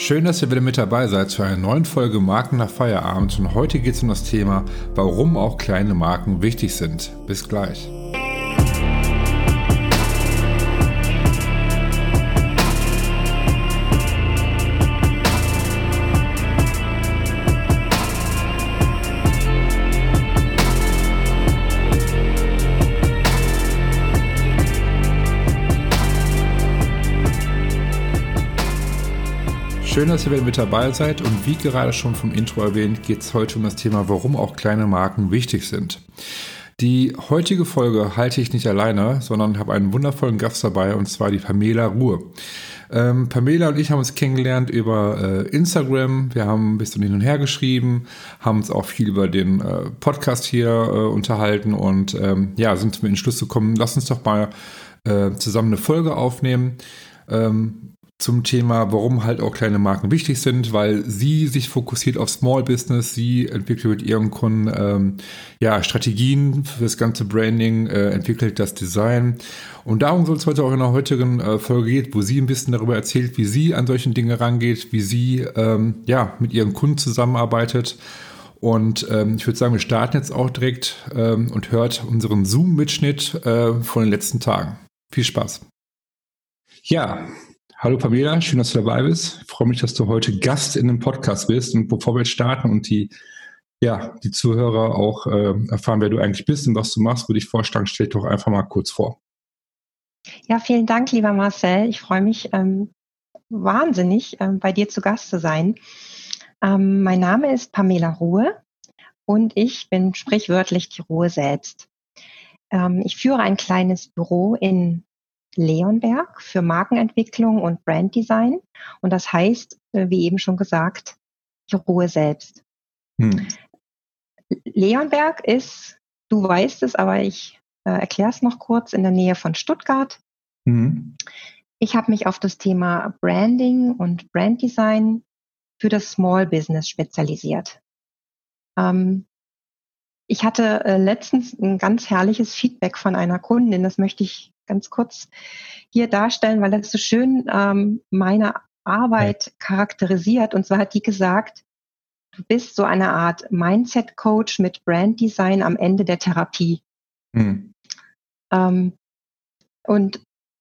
Schön, dass ihr wieder mit dabei seid zu einer neuen Folge Marken nach Feierabend und heute geht es um das Thema, warum auch kleine Marken wichtig sind. Bis gleich. Schön, dass ihr wieder mit dabei seid und wie gerade schon vom Intro erwähnt, geht es heute um das Thema, warum auch kleine Marken wichtig sind. Die heutige Folge halte ich nicht alleine, sondern habe einen wundervollen Gast dabei und zwar die Pamela Ruhe. Ähm, Pamela und ich haben uns kennengelernt über äh, Instagram. Wir haben ein bisschen hin und her geschrieben, haben uns auch viel über den äh, Podcast hier äh, unterhalten und ähm, ja, sind zum Entschluss gekommen, lass uns doch mal äh, zusammen eine Folge aufnehmen. Ähm, zum Thema, warum halt auch kleine Marken wichtig sind, weil sie sich fokussiert auf Small Business, sie entwickelt mit ihren Kunden ähm, ja, Strategien für das ganze Branding, äh, entwickelt das Design. Und darum soll es heute auch in der heutigen äh, Folge gehen, wo sie ein bisschen darüber erzählt, wie sie an solchen Dinge rangeht, wie sie ähm, ja, mit ihren Kunden zusammenarbeitet. Und ähm, ich würde sagen, wir starten jetzt auch direkt ähm, und hört unseren Zoom-Mitschnitt äh, von den letzten Tagen. Viel Spaß. Ja, Hallo Pamela, schön, dass du dabei bist. Ich freue mich, dass du heute Gast in dem Podcast bist. Und bevor wir starten und die, ja, die Zuhörer auch äh, erfahren, wer du eigentlich bist und was du machst, würde ich vorschlagen, stell dich doch einfach mal kurz vor. Ja, vielen Dank, lieber Marcel. Ich freue mich ähm, wahnsinnig, ähm, bei dir zu Gast zu sein. Ähm, mein Name ist Pamela Ruhe und ich bin sprichwörtlich die Ruhe selbst. Ähm, ich führe ein kleines Büro in Leonberg für Markenentwicklung und Branddesign. Und das heißt, äh, wie eben schon gesagt, die Ruhe selbst. Hm. Leonberg ist, du weißt es, aber ich äh, erkläre es noch kurz, in der Nähe von Stuttgart. Hm. Ich habe mich auf das Thema Branding und Branddesign für das Small Business spezialisiert. Ähm, ich hatte äh, letztens ein ganz herrliches Feedback von einer Kundin, das möchte ich ganz kurz hier darstellen, weil das so schön ähm, meine Arbeit charakterisiert. Und zwar hat die gesagt, du bist so eine Art Mindset-Coach mit Brand-Design am Ende der Therapie. Hm. Ähm, und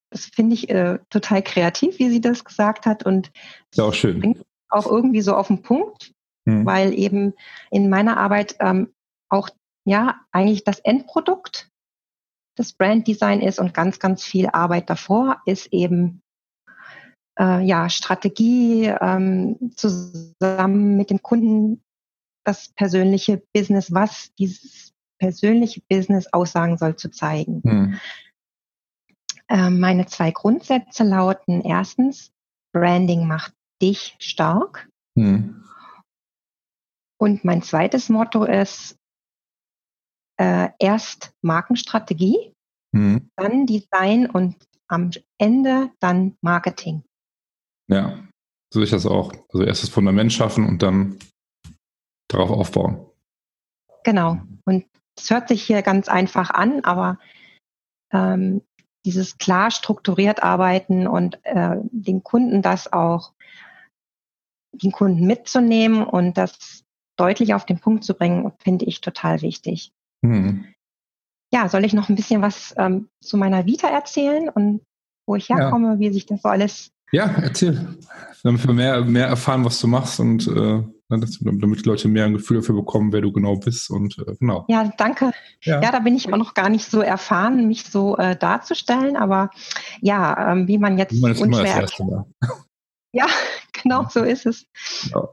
das finde ich äh, total kreativ, wie sie das gesagt hat. Und ist auch schön. Auch irgendwie so auf den Punkt, hm. weil eben in meiner Arbeit ähm, auch ja eigentlich das Endprodukt das Branddesign ist und ganz, ganz viel Arbeit davor ist eben äh, ja Strategie ähm, zusammen mit dem Kunden das persönliche Business, was dieses persönliche Business aussagen soll, zu zeigen. Hm. Ähm, meine zwei Grundsätze lauten erstens, Branding macht dich stark. Hm. Und mein zweites Motto ist, äh, erst Markenstrategie, mhm. dann Design und am Ende dann Marketing. Ja, so ich das auch. Also erst das Fundament schaffen und dann darauf aufbauen. Genau. Und es hört sich hier ganz einfach an, aber ähm, dieses klar strukturiert arbeiten und äh, den Kunden das auch, den Kunden mitzunehmen und das deutlich auf den Punkt zu bringen, finde ich total wichtig. Mhm. Ja, soll ich noch ein bisschen was ähm, zu meiner Vita erzählen und wo ich herkomme, ja. wie sich das so alles. Ja, erzähl. Damit wir mehr, mehr erfahren, was du machst und äh, ne, damit die Leute mehr ein Gefühl dafür bekommen, wer du genau bist und äh, genau. Ja, danke. Ja. ja. da bin ich auch noch gar nicht so erfahren, mich so äh, darzustellen, aber ja, ähm, wie man jetzt wie man ist unschwer immer das Erste Ja, genau so ist es. Ja.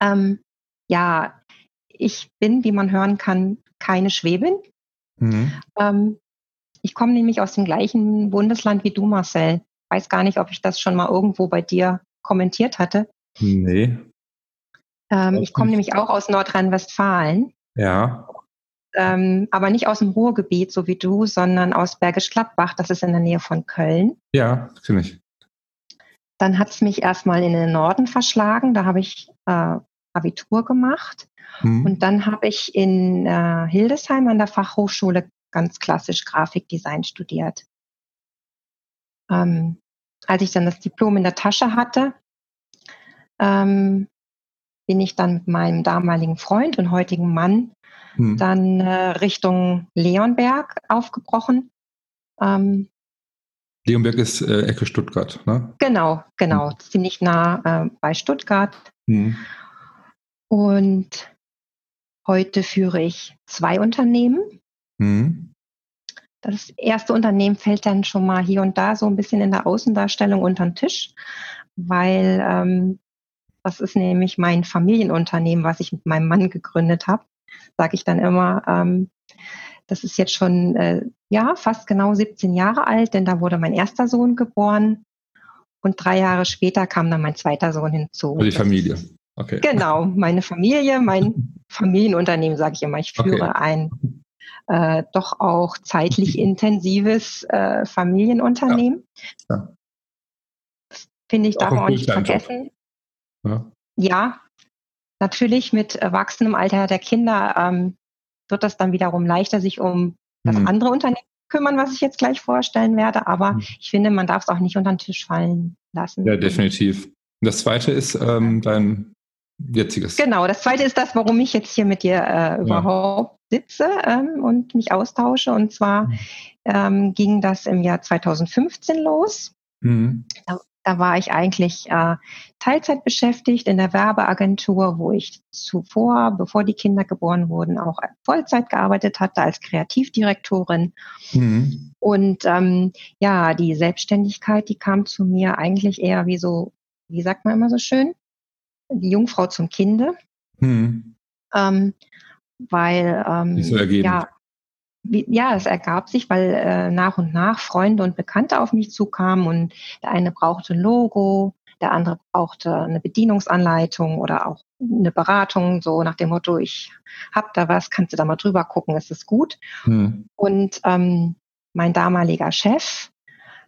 Ähm, ja, ich bin, wie man hören kann, keine Schwäbin. Mhm. Ähm, ich komme nämlich aus dem gleichen Bundesland wie du, Marcel. Weiß gar nicht, ob ich das schon mal irgendwo bei dir kommentiert hatte. Nee. Ähm, ich komme nämlich auch aus Nordrhein-Westfalen. Ja. Ähm, aber nicht aus dem Ruhrgebiet, so wie du, sondern aus Bergisch Gladbach. Das ist in der Nähe von Köln. Ja, finde ich. Dann hat es mich erstmal in den Norden verschlagen. Da habe ich äh, Abitur gemacht. Mhm. Und dann habe ich in äh, Hildesheim an der Fachhochschule ganz klassisch Grafikdesign studiert. Ähm, als ich dann das Diplom in der Tasche hatte, ähm, bin ich dann mit meinem damaligen Freund und heutigen Mann hm. dann äh, Richtung Leonberg aufgebrochen. Ähm, Leonberg ist äh, Ecke Stuttgart, ne? Genau, genau, hm. ziemlich nah äh, bei Stuttgart. Hm. Und heute führe ich zwei Unternehmen. Hm. Das erste Unternehmen fällt dann schon mal hier und da so ein bisschen in der Außendarstellung unter den Tisch, weil ähm, das ist nämlich mein Familienunternehmen, was ich mit meinem Mann gegründet habe. Sage ich dann immer, ähm, das ist jetzt schon äh, ja fast genau 17 Jahre alt, denn da wurde mein erster Sohn geboren und drei Jahre später kam dann mein zweiter Sohn hinzu. Also die Familie. Okay. Genau, meine Familie, mein Familienunternehmen, sage ich immer. Ich führe okay. ein äh, doch auch zeitlich intensives äh, Familienunternehmen. Ja. ja. Finde ich, darf man auch nicht vergessen. Ja. ja. natürlich mit wachsendem Alter der Kinder ähm, wird das dann wiederum leichter, sich um das hm. andere Unternehmen kümmern, was ich jetzt gleich vorstellen werde. Aber hm. ich finde, man darf es auch nicht unter den Tisch fallen lassen. Ja, definitiv. Das zweite ist ähm, dein jetziges. Genau, das zweite ist das, warum ich jetzt hier mit dir äh, überhaupt sitze ähm, und mich austausche. Und zwar hm. ähm, ging das im Jahr 2015 los. Mhm. Da, da, war ich eigentlich äh, Teilzeit beschäftigt in der Werbeagentur, wo ich zuvor, bevor die Kinder geboren wurden, auch Vollzeit gearbeitet hatte als Kreativdirektorin. Mhm. Und ähm, ja, die Selbstständigkeit, die kam zu mir eigentlich eher wie so, wie sagt man immer so schön, die Jungfrau zum Kinde. Mhm. Ähm, weil ähm, so ja, wie, ja, es ergab sich, weil äh, nach und nach Freunde und Bekannte auf mich zukamen und der eine brauchte ein Logo, der andere brauchte eine Bedienungsanleitung oder auch eine Beratung, so nach dem Motto, ich hab da was, kannst du da mal drüber gucken, ist es gut? Hm. Und ähm, mein damaliger Chef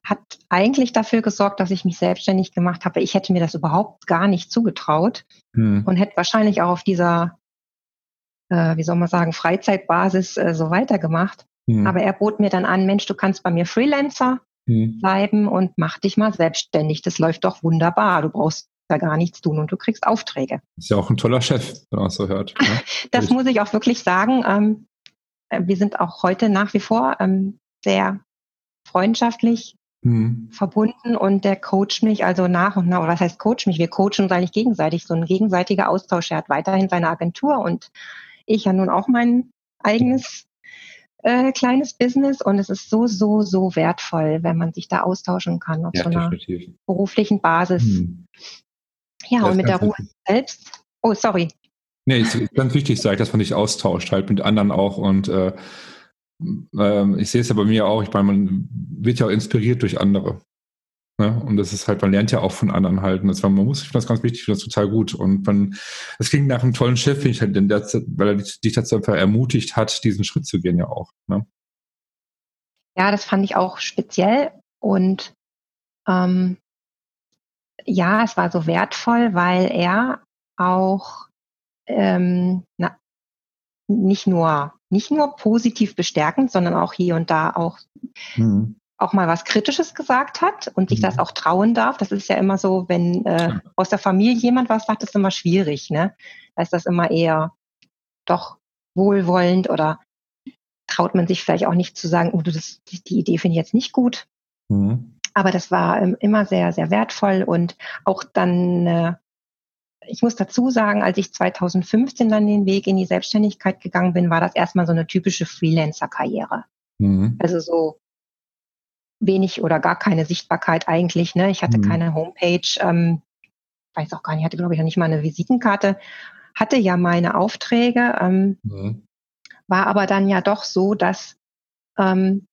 hat eigentlich dafür gesorgt, dass ich mich selbstständig gemacht habe. Ich hätte mir das überhaupt gar nicht zugetraut hm. und hätte wahrscheinlich auch auf dieser, äh, wie soll man sagen, Freizeitbasis äh, so weitergemacht. Hm. Aber er bot mir dann an, Mensch, du kannst bei mir Freelancer hm. bleiben und mach dich mal selbstständig. Das läuft doch wunderbar. Du brauchst da gar nichts tun und du kriegst Aufträge. Ist ja auch ein toller Chef, wenn man es so hört. Ne? das muss ich auch wirklich sagen. Ähm, äh, wir sind auch heute nach wie vor ähm, sehr freundschaftlich mhm. verbunden und der coacht mich also nach und nach, oder was heißt coach mich? Wir coachen uns eigentlich gegenseitig, so ein gegenseitiger Austausch. Er hat weiterhin seine Agentur und ich ja nun auch mein eigenes äh, kleines Business und es ist so, so, so wertvoll, wenn man sich da austauschen kann auf ja, so einer definitiv. beruflichen Basis. Mhm. Ja, das und mit der Ruhe selbst. Oh, sorry. Nee, ist ganz wichtig, sage ich, dass man sich austauscht, halt mit anderen auch und äh, ähm, ich sehe es ja bei mir auch, ich meine, man wird ja auch inspiriert durch andere. Ne? Und das ist halt, man lernt ja auch von anderen halten. Das war, man muss, ich finde das ganz wichtig, ich finde das total gut. Und man, es klingt nach einem tollen Chef, finde ich halt, denn der, weil er dich dazu einfach ermutigt hat, diesen Schritt zu gehen ja auch. Ne? Ja, das fand ich auch speziell und ähm, ja, es war so wertvoll, weil er auch ähm, na, nicht nur nicht nur positiv bestärkend, sondern auch hier und da auch mhm. auch mal was Kritisches gesagt hat und sich mhm. das auch trauen darf. Das ist ja immer so, wenn äh, aus der Familie jemand was sagt, ist immer schwierig. Ne? Da ist das immer eher doch wohlwollend oder traut man sich vielleicht auch nicht zu sagen, oh, das, die Idee finde ich jetzt nicht gut. Mhm. Aber das war ähm, immer sehr, sehr wertvoll und auch dann äh, ich muss dazu sagen, als ich 2015 dann den Weg in die Selbstständigkeit gegangen bin, war das erstmal so eine typische Freelancer-Karriere. Mhm. Also so wenig oder gar keine Sichtbarkeit eigentlich. Ne? Ich hatte mhm. keine Homepage, ähm, weiß auch gar nicht, hatte glaube ich noch nicht mal eine Visitenkarte, hatte ja meine Aufträge, ähm, mhm. war aber dann ja doch so, dass ähm,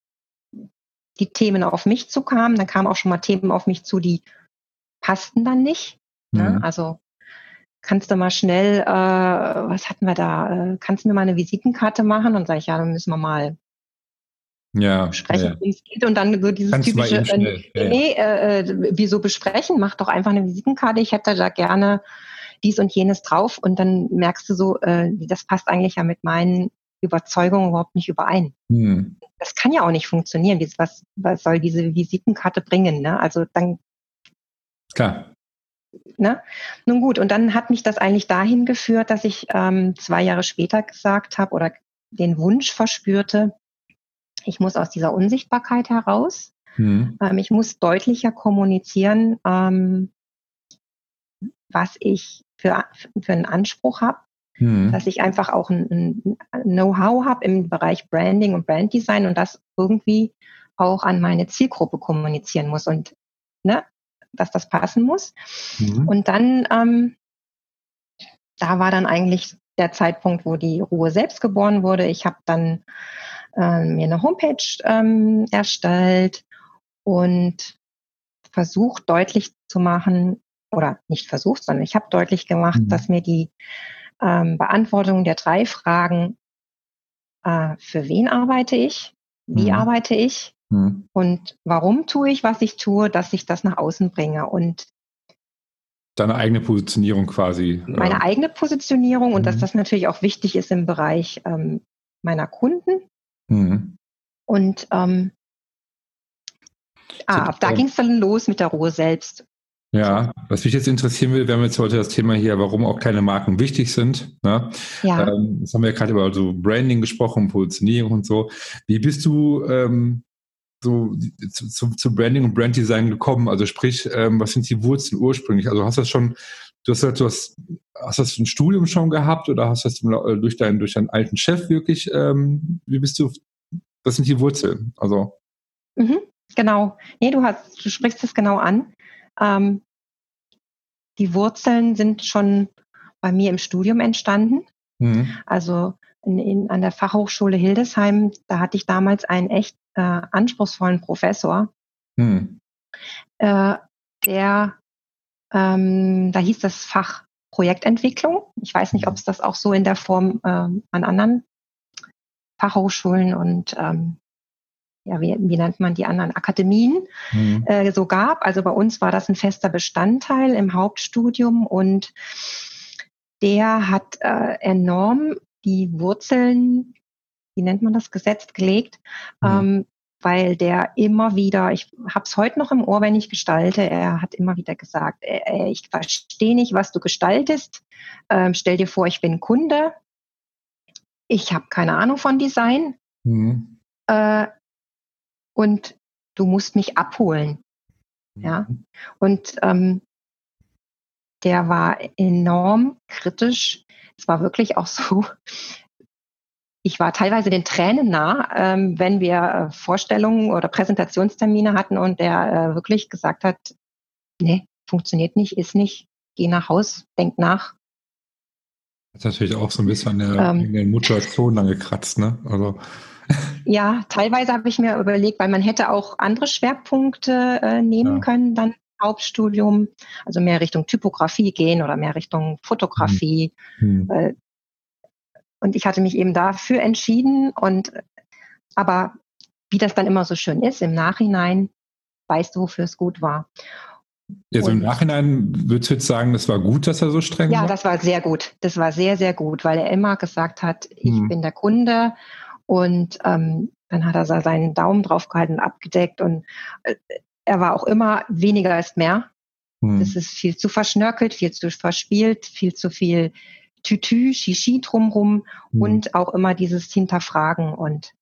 die Themen auf mich zukamen. Dann kamen auch schon mal Themen auf mich zu, die passten dann nicht. Ne? Mhm. Also kannst du mal schnell, äh, was hatten wir da, äh, kannst du mir mal eine Visitenkarte machen? Und sage ich, ja, dann müssen wir mal ja, sprechen, ja. wie es geht. Und dann so dieses kannst typische, äh, ja, nee, äh, wieso besprechen? Mach doch einfach eine Visitenkarte. Ich hätte da gerne dies und jenes drauf. Und dann merkst du so, äh, das passt eigentlich ja mit meinen Überzeugungen überhaupt nicht überein. Hm. Das kann ja auch nicht funktionieren. Was, was soll diese Visitenkarte bringen? Ne? Also dann Klar ne? Nun gut, und dann hat mich das eigentlich dahin geführt, dass ich ähm, zwei Jahre später gesagt habe oder den Wunsch verspürte, ich muss aus dieser Unsichtbarkeit heraus. Mhm. Ähm, ich muss deutlicher kommunizieren, ähm, was ich für, für einen Anspruch habe. Mhm. Dass ich einfach auch ein, ein Know-how habe im Bereich Branding und Branddesign und das irgendwie auch an meine Zielgruppe kommunizieren muss und ne, dass das passen muss. Mhm. Und dann, ähm, da war dann eigentlich der Zeitpunkt, wo die Ruhe selbst geboren wurde. Ich habe dann äh, mir eine Homepage ähm, erstellt und versucht deutlich zu machen, oder nicht versucht, sondern ich habe deutlich gemacht, mhm. dass mir die ähm, Beantwortung der drei Fragen, äh, für wen arbeite ich, wie mhm. arbeite ich mhm. und warum tue ich, was ich tue, dass ich das nach außen bringe. Und Deine eigene Positionierung quasi. Meine äh, eigene Positionierung und dass mhm. das natürlich auch wichtig ist im Bereich ähm, meiner Kunden. Mhm. Und ähm, ah, da ging es dann los mit der Ruhe selbst. Ja, was mich jetzt interessieren will, wir haben jetzt heute das Thema hier, warum auch kleine Marken wichtig sind. Ne? Ja. Ähm, das haben wir ja gerade über so Branding gesprochen, Positionierung und so. Wie bist du ähm, so zu, zu, zu, Branding und Branddesign gekommen? Also sprich, ähm, was sind die Wurzeln ursprünglich? Also hast du das schon, du hast, du hast, hast das ein Studium schon gehabt oder hast du das äh, durch deinen, durch deinen alten Chef wirklich, ähm, wie bist du, was sind die Wurzeln? Also. Mhm, genau. Nee, du hast, du sprichst es genau an. Ähm, die Wurzeln sind schon bei mir im Studium entstanden. Mhm. Also in, in, an der Fachhochschule Hildesheim, da hatte ich damals einen echt äh, anspruchsvollen Professor, mhm. äh, der, ähm, da hieß das Fach Projektentwicklung. Ich weiß nicht, ob es das auch so in der Form äh, an anderen Fachhochschulen und ähm, ja, wie, wie nennt man die anderen Akademien mhm. äh, so gab. Also bei uns war das ein fester Bestandteil im Hauptstudium und der hat äh, enorm die Wurzeln, wie nennt man das, gesetzt gelegt, mhm. ähm, weil der immer wieder, ich habe es heute noch im Ohr, wenn ich gestalte, er hat immer wieder gesagt, äh, äh ich verstehe nicht, was du gestaltest. Ähm, stell dir vor, ich bin Kunde. Ich habe keine Ahnung von Design. Mhm. Äh, und du musst mich abholen. Ja. Mhm. Und ähm, der war enorm kritisch. Es war wirklich auch so, ich war teilweise den Tränen nah, ähm, wenn wir äh, Vorstellungen oder Präsentationstermine hatten und der äh, wirklich gesagt hat, nee, funktioniert nicht, ist nicht, geh nach Haus, denk nach. Das ist natürlich auch so ein bisschen an der, ähm, der Motivation dann gekratzt, ne? Also ja, teilweise habe ich mir überlegt, weil man hätte auch andere Schwerpunkte äh, nehmen ja. können, dann Hauptstudium, also mehr Richtung Typografie gehen oder mehr Richtung Fotografie. Mhm. Und ich hatte mich eben dafür entschieden und aber wie das dann immer so schön ist, im Nachhinein weißt du, wofür es gut war. Also im Nachhinein würdest du jetzt sagen, das war gut, dass er so streng ja, war? Ja, das war sehr gut. Das war sehr, sehr gut, weil er immer gesagt hat, ich hm. bin der Kunde und ähm, dann hat er seinen Daumen draufgehalten und abgedeckt und äh, er war auch immer weniger ist mehr. Hm. Das ist viel zu verschnörkelt, viel zu verspielt, viel zu viel Tütü, Shishi drumrum hm. und auch immer dieses Hinterfragen und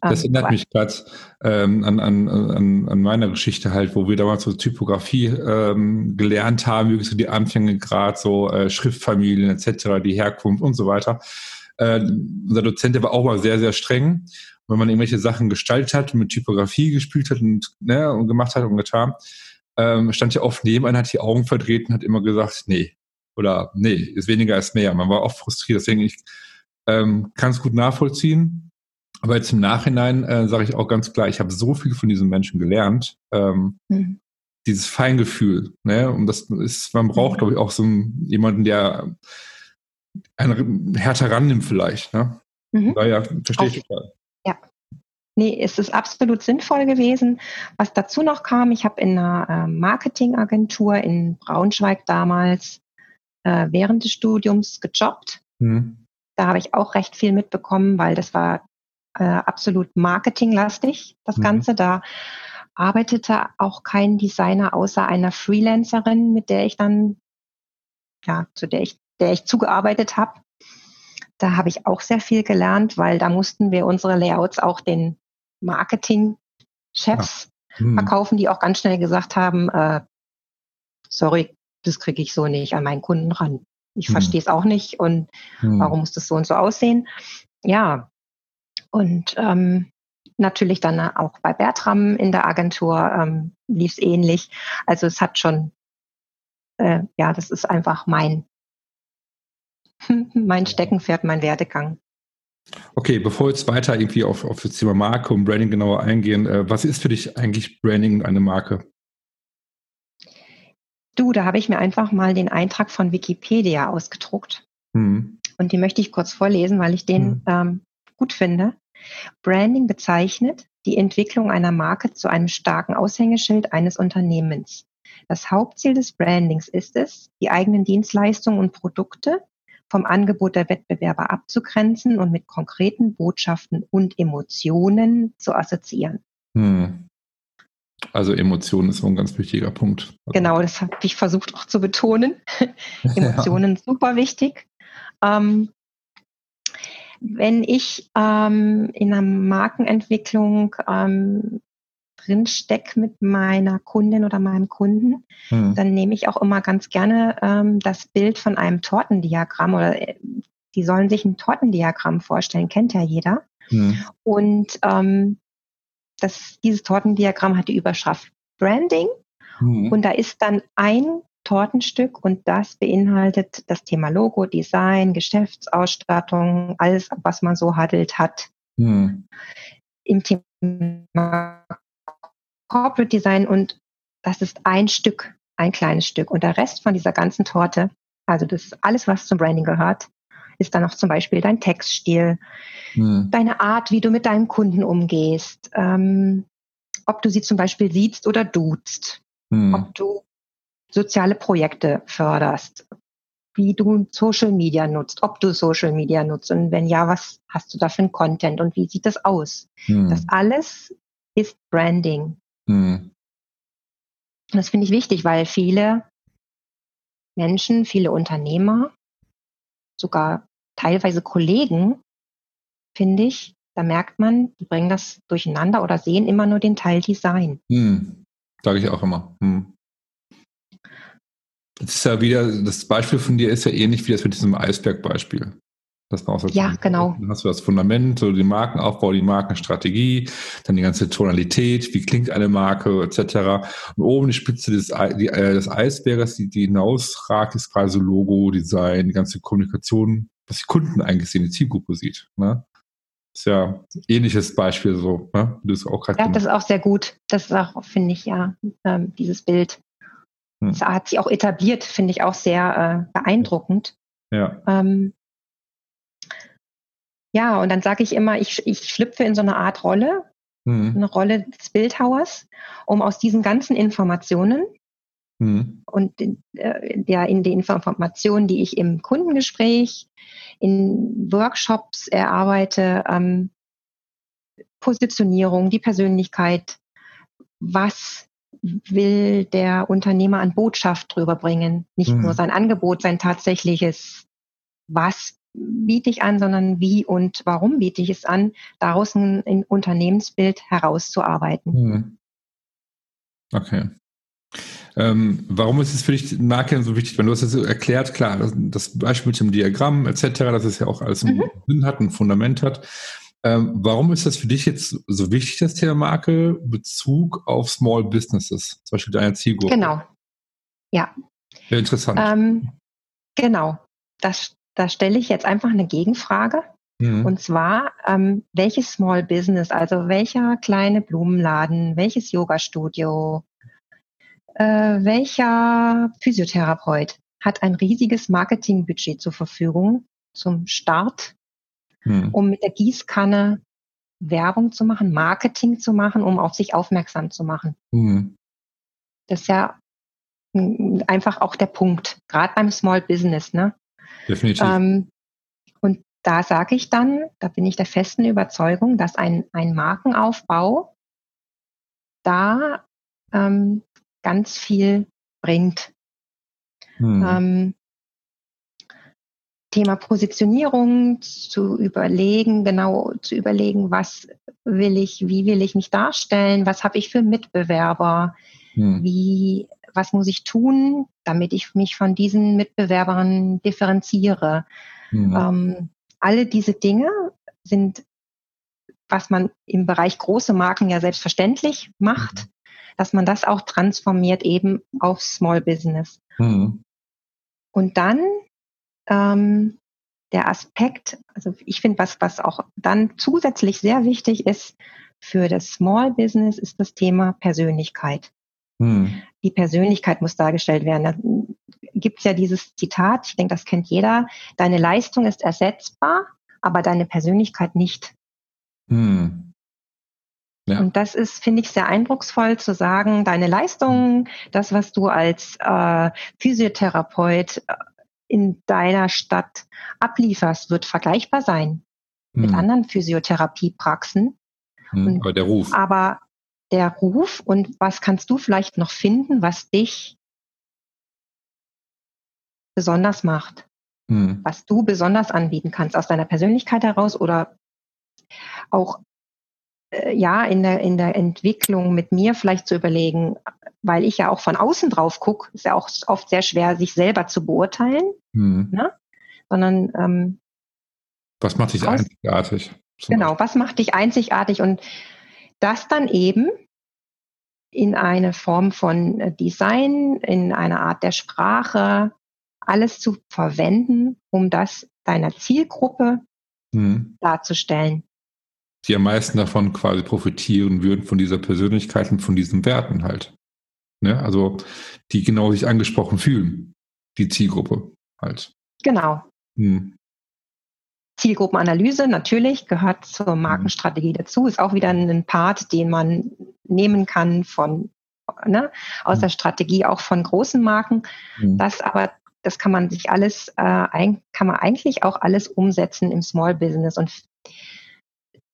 das ähm, erinnert mich gerade ähm, an, an, an, an meine Geschichte halt, wo wir damals so Typografie ähm, gelernt haben, wirklich so die Anfänge gerade so äh, Schriftfamilien etc., die Herkunft und so weiter. Äh, unser Dozent, der war auch mal sehr, sehr streng. wenn man irgendwelche Sachen gestaltet hat, mit Typografie gespielt hat und, ne, und gemacht hat und getan, ähm, stand ja oft neben einem, hat die Augen verdreht und hat immer gesagt, nee. Oder nee, ist weniger als mehr. Man war oft frustriert. Deswegen, ich ähm, kann es gut nachvollziehen. Aber jetzt im Nachhinein äh, sage ich auch ganz klar, ich habe so viel von diesen Menschen gelernt. Ähm, mhm. Dieses Feingefühl. Ne? Und das ist, man braucht, mhm. glaube ich, auch so einen, jemanden, der einen härter rannimmt vielleicht. Ne? Mhm. Daher verstehe ich total. Ja. Nee, es ist absolut sinnvoll gewesen. Was dazu noch kam, ich habe in einer äh, Marketingagentur in Braunschweig damals äh, während des Studiums gejobbt. Mhm. Da habe ich auch recht viel mitbekommen, weil das war äh, absolut marketinglastig, das mhm. Ganze. Da arbeitete auch kein Designer außer einer Freelancerin, mit der ich dann, ja, zu der ich, der ich zugearbeitet habe. Da habe ich auch sehr viel gelernt, weil da mussten wir unsere Layouts auch den Marketing-Chefs ja. hm. verkaufen, die auch ganz schnell gesagt haben, äh, sorry, das kriege ich so nicht an meinen Kunden ran. Ich hm. verstehe es auch nicht und hm. warum muss das so und so aussehen? Ja, und ähm, natürlich dann auch bei Bertram in der Agentur ähm, lief es ähnlich. Also es hat schon, äh, ja, das ist einfach mein, mein Steckenpferd, mein Werdegang. Okay, bevor wir jetzt weiter irgendwie auf, auf das Thema Marke und Branding genauer eingehen, äh, was ist für dich eigentlich Branding und eine Marke? Du, da habe ich mir einfach mal den Eintrag von Wikipedia ausgedruckt. Hm. Und die möchte ich kurz vorlesen, weil ich den hm. ähm, gut finde. Branding bezeichnet die Entwicklung einer Marke zu einem starken Aushängeschild eines Unternehmens. Das Hauptziel des Brandings ist es, die eigenen Dienstleistungen und Produkte vom Angebot der Wettbewerber abzugrenzen und mit konkreten Botschaften und Emotionen zu assoziieren. Hm. Also Emotionen ist so ein ganz wichtiger Punkt. Genau, das habe ich versucht auch zu betonen. Emotionen ja. super wichtig. Ähm, wenn ich ähm, in einer Markenentwicklung ähm, drinstecke mit meiner Kundin oder meinem Kunden, hm. dann nehme ich auch immer ganz gerne ähm, das Bild von einem Tortendiagramm oder äh, die sollen sich ein Tortendiagramm vorstellen, kennt ja jeder. Hm. Und ähm, das, dieses Tortendiagramm hat die Überschrift Branding. Hm. Und da ist dann ein Tortenstück und das beinhaltet das Thema Logo, Design, Geschäftsausstattung, alles, was man so handelt hat. Hm. Im Thema Corporate Design und das ist ein Stück, ein kleines Stück. Und der Rest von dieser ganzen Torte, also das alles, was zum Branding gehört, ist dann auch zum Beispiel dein Textstil, hm. deine Art, wie du mit deinen Kunden umgehst, ähm, ob du sie zum Beispiel siehst oder duzt, hm. ob du soziale Projekte förderst, wie du Social Media nutzt, ob du Social Media nutzt und wenn ja, was hast du da für ein Content und wie sieht das aus? Hm. Das alles ist Branding. Hm. Das finde ich wichtig, weil viele Menschen, viele Unternehmer, sogar teilweise Kollegen, finde ich, da merkt man, die bringen das durcheinander oder sehen immer nur den Teil Design. Hm. Sage ich auch immer. Hm. Das ist ja wieder, das Beispiel von dir ist ja ähnlich wie das mit diesem Eisbergbeispiel. Das war auch so ja, genau. Dann hast du das Fundament, so den Markenaufbau, die Markenstrategie, dann die ganze Tonalität, wie klingt eine Marke, etc. Und oben die Spitze des, die, äh, des Eisbergers, die, die hinausragt, ist quasi so Logo, Design, die ganze Kommunikation, was die Kunden eigentlich sehen, die Zielgruppe sieht. Ne? Ist ja ein ähnliches Beispiel so, ne? Du auch ja, das ist auch sehr gut. Das ist auch, finde ich, ja, ähm, dieses Bild. Hm. Das hat sich auch etabliert, finde ich auch sehr äh, beeindruckend. Ja. Ähm, ja, und dann sage ich immer, ich, ich schlüpfe in so eine Art Rolle, hm. eine Rolle des Bildhauers, um aus diesen ganzen Informationen hm. und äh, ja, in den Informationen, die ich im Kundengespräch, in Workshops erarbeite, ähm, Positionierung, die Persönlichkeit, was will der Unternehmer an Botschaft drüber bringen. Nicht mhm. nur sein Angebot, sein tatsächliches, was biete ich an, sondern wie und warum biete ich es an, daraus ein, ein Unternehmensbild herauszuarbeiten. Mhm. Okay. Ähm, warum ist es für dich Marke so wichtig? Wenn du hast es so erklärt, klar, das, das, Beispiel mit dem Diagramm etc., dass es ja auch alles einen mhm. Sinn hat, ein Fundament hat. Ähm, warum ist das für dich jetzt so wichtig, das Thema Marke, Bezug auf Small Businesses, zum Beispiel deine Zielgruppe? Genau. Ja. Sehr interessant. Ähm, genau. Das, da stelle ich jetzt einfach eine Gegenfrage. Mhm. Und zwar, ähm, welches Small Business, also welcher kleine Blumenladen, welches Yoga-Studio, äh, welcher Physiotherapeut hat ein riesiges Marketingbudget zur Verfügung zum Start hm. um mit der Gießkanne Werbung zu machen, Marketing zu machen, um auf sich aufmerksam zu machen. Hm. Das ist ja einfach auch der Punkt, gerade beim Small Business. Ne? Definitiv. Ähm, und da sage ich dann, da bin ich der festen Überzeugung, dass ein, ein Markenaufbau da ähm, ganz viel bringt. Hm. Ähm, Thema Positionierung zu überlegen, genau zu überlegen, was will ich, wie will ich mich darstellen, was habe ich für Mitbewerber, hm. wie, was muss ich tun, damit ich mich von diesen Mitbewerbern differenziere. Hm. Ähm, alle diese Dinge sind, was man im Bereich große Marken ja selbstverständlich macht, hm. dass man das auch transformiert eben auf Small Business. Hm. Und dann ähm, der Aspekt, also ich finde, was, was auch dann zusätzlich sehr wichtig ist für das Small Business, ist das Thema Persönlichkeit. Hm. Die Persönlichkeit muss dargestellt werden. Da gibt es ja dieses Zitat, ich denke, das kennt jeder, deine Leistung ist ersetzbar, aber deine Persönlichkeit nicht. Hm. Ja. Und das ist, finde ich, sehr eindrucksvoll zu sagen, deine Leistung, das, was du als äh, Physiotherapeut äh, in deiner Stadt ablieferst, wird vergleichbar sein hm. mit anderen Physiotherapiepraxen. Hm, aber der Ruf. Aber der Ruf und was kannst du vielleicht noch finden, was dich besonders macht, hm. was du besonders anbieten kannst aus deiner Persönlichkeit heraus oder auch äh, ja in der in der Entwicklung mit mir vielleicht zu überlegen, weil ich ja auch von außen drauf gucke, ist ja auch oft sehr schwer, sich selber zu beurteilen, hm. ne? sondern ähm, was macht dich einzigartig? Genau, was macht dich einzigartig und das dann eben in eine Form von äh, Design, in eine Art der Sprache, alles zu verwenden, um das deiner Zielgruppe hm. darzustellen. Die am meisten davon quasi profitieren würden von dieser Persönlichkeit und von diesen Werten halt. Ne? Also die genau sich angesprochen fühlen, die Zielgruppe halt. Genau. Hm. Zielgruppenanalyse natürlich gehört zur hm. Markenstrategie dazu, ist auch wieder ein Part, den man nehmen kann von ne, aus der hm. Strategie auch von großen Marken. Mhm. Das aber, das kann man sich alles, äh, kann man eigentlich auch alles umsetzen im Small Business und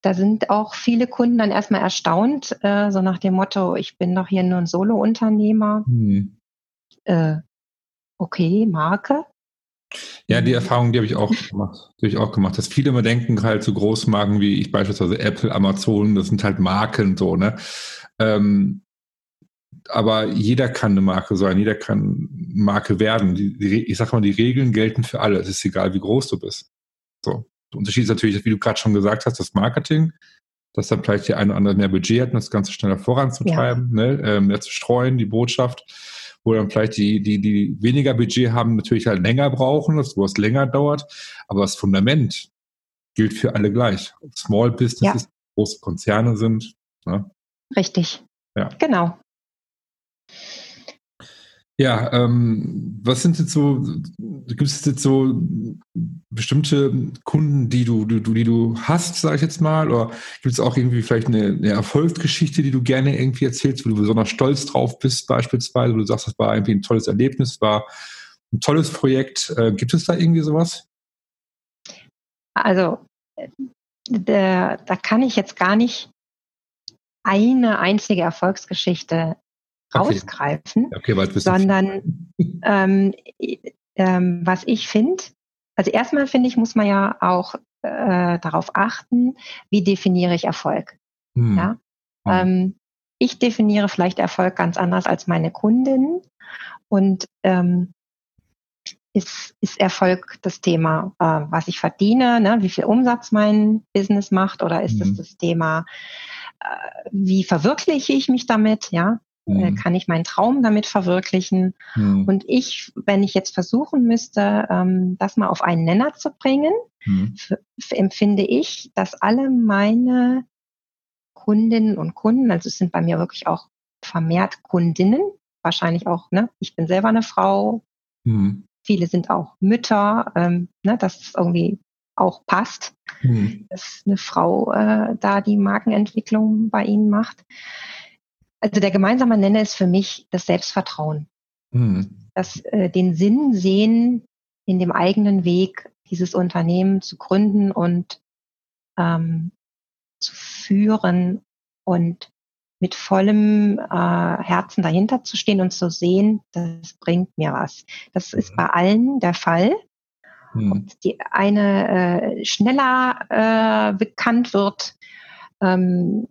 da sind auch viele Kunden dann erstmal erstaunt, äh, so nach dem Motto, ich bin doch hier nur ein Solo-Unternehmer. Mhm. Äh, okay, Marke. Ja, die Erfahrung, die habe ich auch gemacht, die habe ich auch gemacht, dass viele immer denken, halt so Großmarken wie ich beispielsweise Apple, Amazon, das sind halt Marken so, ne? Ähm, aber jeder kann eine Marke sein, jeder kann Marke werden. Die, die, ich sage mal, die Regeln gelten für alle. Es ist egal, wie groß du bist. So. Der Unterschied ist natürlich, wie du gerade schon gesagt hast, das Marketing, dass dann vielleicht der eine oder andere mehr Budget hat, um das Ganze schneller voranzutreiben, ja. ne, äh, mehr zu streuen, die Botschaft, wo dann vielleicht die, die, die weniger Budget haben, natürlich halt länger brauchen, wo es länger dauert, aber das Fundament gilt für alle gleich. Small Businesses, ja. große Konzerne sind. Ne? Richtig. Ja. Genau. Ja, ähm, was sind jetzt so, gibt es jetzt so bestimmte Kunden, die du, die, die du hast, sage ich jetzt mal, oder gibt es auch irgendwie vielleicht eine, eine, Erfolgsgeschichte, die du gerne irgendwie erzählst, wo du besonders stolz drauf bist, beispielsweise, wo du sagst, das war irgendwie ein tolles Erlebnis, war ein tolles Projekt. Äh, gibt es da irgendwie sowas? Also, der, da kann ich jetzt gar nicht eine einzige Erfolgsgeschichte rausgreifen, okay, sondern ähm, ähm, was ich finde, also erstmal finde ich, muss man ja auch äh, darauf achten, wie definiere ich Erfolg. Hm. Ja? Hm. Ähm, ich definiere vielleicht Erfolg ganz anders als meine Kundin und ähm, ist, ist Erfolg das Thema, äh, was ich verdiene, ne? wie viel Umsatz mein Business macht oder ist es mhm. das Thema, äh, wie verwirkliche ich mich damit, ja? Mhm. Kann ich meinen Traum damit verwirklichen? Mhm. Und ich, wenn ich jetzt versuchen müsste, ähm, das mal auf einen Nenner zu bringen, mhm. empfinde ich, dass alle meine Kundinnen und Kunden, also es sind bei mir wirklich auch vermehrt Kundinnen, wahrscheinlich auch, ne, ich bin selber eine Frau, mhm. viele sind auch Mütter, ähm, ne, dass es irgendwie auch passt, mhm. dass eine Frau äh, da die Markenentwicklung bei ihnen macht. Also der gemeinsame Nenner ist für mich das Selbstvertrauen. Mhm. Das, äh, den Sinn sehen in dem eigenen Weg, dieses Unternehmen zu gründen und ähm, zu führen und mit vollem äh, Herzen dahinter zu stehen und zu sehen, das bringt mir was. Das ist mhm. bei allen der Fall. Mhm. Und die eine äh, schneller äh, bekannt wird, ähm,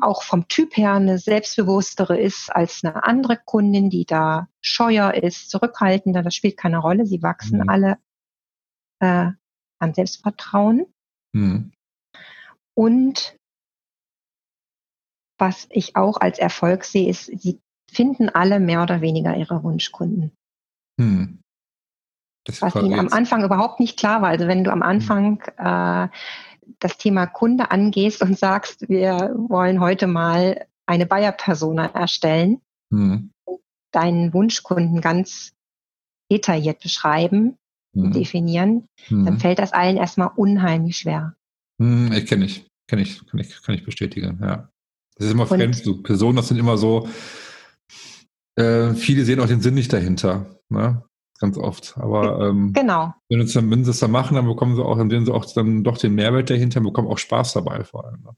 auch vom Typ her eine selbstbewusstere ist als eine andere Kundin, die da scheuer ist, zurückhaltender, das spielt keine Rolle. Sie wachsen mhm. alle äh, an Selbstvertrauen. Mhm. Und was ich auch als Erfolg sehe, ist, sie finden alle mehr oder weniger ihre Wunschkunden. Hm. was ihnen am Anfang überhaupt nicht klar war. Also wenn du am hm. Anfang äh, das Thema Kunde angehst und sagst, wir wollen heute mal eine Buyer-Persona erstellen, hm. deinen Wunschkunden ganz detailliert beschreiben, hm. definieren, hm. dann fällt das allen erstmal unheimlich schwer. Hm, ich kenne ich, kenne ich, kann ich, kann ich bestätigen, ja. Das ist immer fremd. So Personen, das sind immer so, äh, viele sehen auch den Sinn nicht dahinter, ne? Ganz oft. Aber ähm, genau. wenn, sie, wenn sie es dann machen, dann bekommen sie auch, dann sehen sie auch dann doch den Mehrwert dahinter, bekommen auch Spaß dabei vor allem. Ne?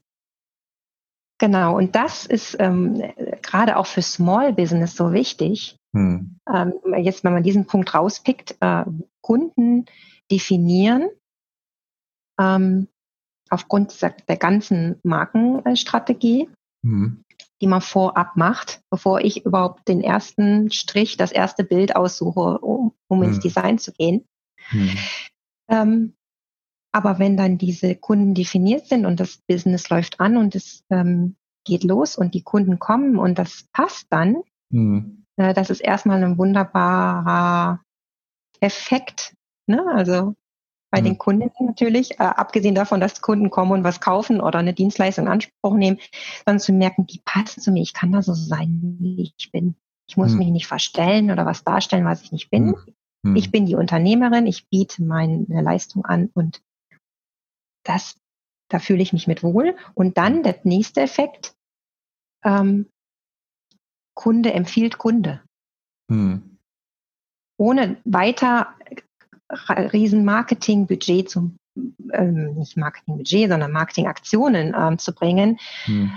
Genau, und das ist ähm, gerade auch für Small Business so wichtig. Hm. Ähm, jetzt, wenn man diesen Punkt rauspickt, äh, Kunden definieren, ähm, aufgrund der ganzen Markenstrategie mhm. Die man vorab macht, bevor ich überhaupt den ersten Strich, das erste Bild aussuche, um, um mhm. ins Design zu gehen. Mhm. Ähm, aber wenn dann diese Kunden definiert sind und das Business läuft an und es ähm, geht los und die Kunden kommen und das passt dann, mhm. äh, das ist erstmal ein wunderbarer Effekt. Ne? Also bei mhm. den Kunden natürlich, äh, abgesehen davon, dass Kunden kommen und was kaufen oder eine Dienstleistung in Anspruch nehmen, sondern zu merken, die passen zu mir, ich kann da so sein, wie ich bin. Ich muss mhm. mich nicht verstellen oder was darstellen, was ich nicht bin. Mhm. mhm. Ich bin die Unternehmerin, ich biete meine Leistung an und das, da fühle ich mich mit wohl. Und dann der nächste Effekt, ähm, Kunde empfiehlt Kunde. Mhm. Ohne weiter riesen Marketingbudget zum ähm, nicht Marketingbudget, sondern Marketingaktionen ähm, zu bringen, hm.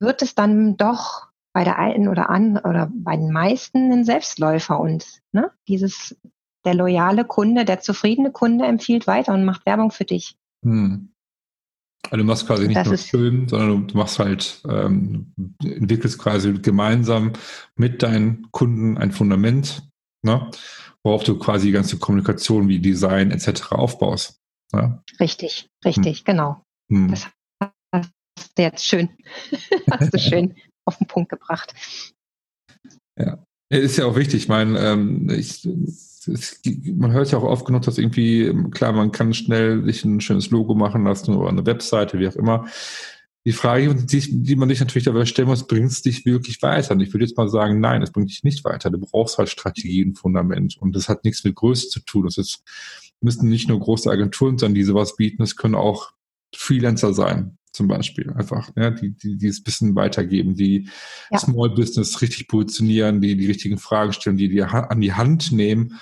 wird es dann doch bei der einen oder an oder bei den meisten ein Selbstläufer und ne, dieses der loyale Kunde, der zufriedene Kunde empfiehlt weiter und macht Werbung für dich. Hm. Also du machst quasi nicht das nur schön, sondern du machst halt, ähm, entwickelst quasi gemeinsam mit deinen Kunden ein Fundament, ne? Worauf du quasi die ganze Kommunikation wie Design etc. aufbaust. Ja? Richtig, richtig, hm. genau. Hm. Das hast du jetzt schön, hast du schön auf den Punkt gebracht. Ja. Ist ja auch wichtig. Ich meine, ähm, ich, es, man hört ja auch oft genug, dass irgendwie, klar, man kann schnell sich ein schönes Logo machen lassen oder eine Webseite, wie auch immer. Die Frage, die, die man sich natürlich dabei stellen muss, bringt es dich wirklich weiter? Und ich würde jetzt mal sagen, nein, es bringt dich nicht weiter. Du brauchst halt Strategien, Fundament. Und das hat nichts mit Größe zu tun. Es ist, müssen nicht nur große Agenturen sein, die sowas bieten. Es können auch Freelancer sein, zum Beispiel. Einfach, ja, die, die, die es ein bisschen weitergeben, die ja. Small Business richtig positionieren, die die richtigen Fragen stellen, die die an die Hand nehmen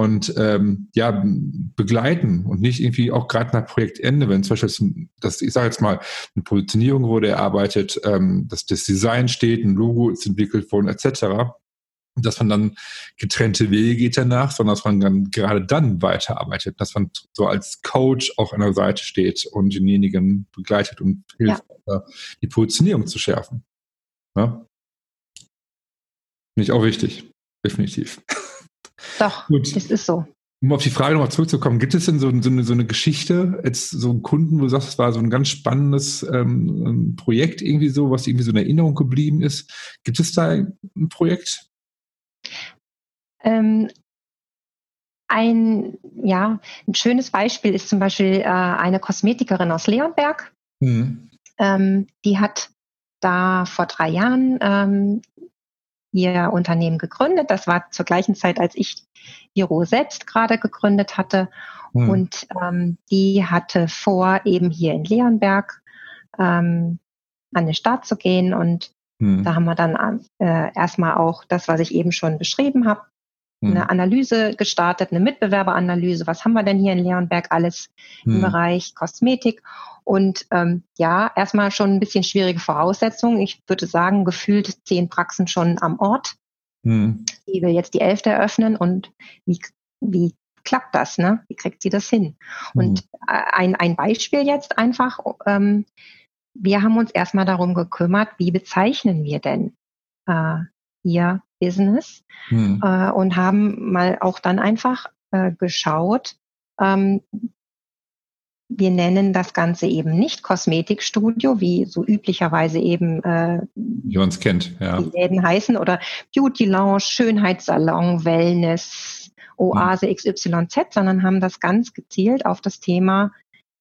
und ähm, ja begleiten und nicht irgendwie auch gerade nach Projektende, wenn zum Beispiel das, ich sage jetzt mal, eine Positionierung wurde erarbeitet, ähm, dass das Design steht, ein Logo ist entwickelt worden, etc. Dass man dann getrennte Wege geht danach, sondern dass man dann gerade dann weiterarbeitet, dass man so als Coach auch an der Seite steht und denjenigen begleitet und hilft, ja. die Positionierung zu schärfen. Ja? Finde ich auch wichtig, definitiv. Doch, Gut. das ist so. Um auf die Frage nochmal zurückzukommen, gibt es denn so, so, eine, so eine Geschichte, jetzt so einen Kunden, wo du sagst, es war so ein ganz spannendes ähm, Projekt irgendwie so, was irgendwie so in Erinnerung geblieben ist? Gibt es da ein Projekt? Ähm, ein, ja, ein schönes Beispiel ist zum Beispiel äh, eine Kosmetikerin aus Leonberg. Mhm. Ähm, die hat da vor drei Jahren ähm, ihr Unternehmen gegründet. Das war zur gleichen Zeit, als ich Biro selbst gerade gegründet hatte. Hm. Und ähm, die hatte vor, eben hier in Leonberg ähm, an den Start zu gehen. Und hm. da haben wir dann äh, erstmal auch das, was ich eben schon beschrieben habe, hm. eine Analyse gestartet, eine Mitbewerberanalyse. Was haben wir denn hier in Leonberg alles im hm. Bereich Kosmetik? Und ähm, ja, erstmal schon ein bisschen schwierige Voraussetzungen. Ich würde sagen, gefühlt zehn Praxen schon am Ort. Hm. Die will jetzt die elfte eröffnen und wie, wie klappt das, ne? Wie kriegt sie das hin? Hm. Und ein, ein Beispiel jetzt einfach, ähm, wir haben uns erstmal darum gekümmert, wie bezeichnen wir denn äh, ihr Business hm. äh, und haben mal auch dann einfach äh, geschaut, ähm, wir nennen das Ganze eben nicht Kosmetikstudio, wie so üblicherweise eben äh, es kennt, ja. die Läden heißen oder Beauty Lounge, Schönheitssalon, Wellness, Oase hm. XYZ, sondern haben das ganz gezielt auf das Thema